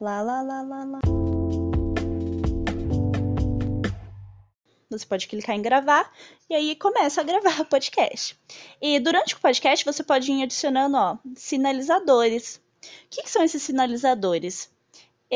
Lá, lá, lá, lá, lá. Você pode clicar em gravar e aí começa a gravar o podcast. E durante o podcast você pode ir adicionando ó, sinalizadores. O que, que são esses sinalizadores?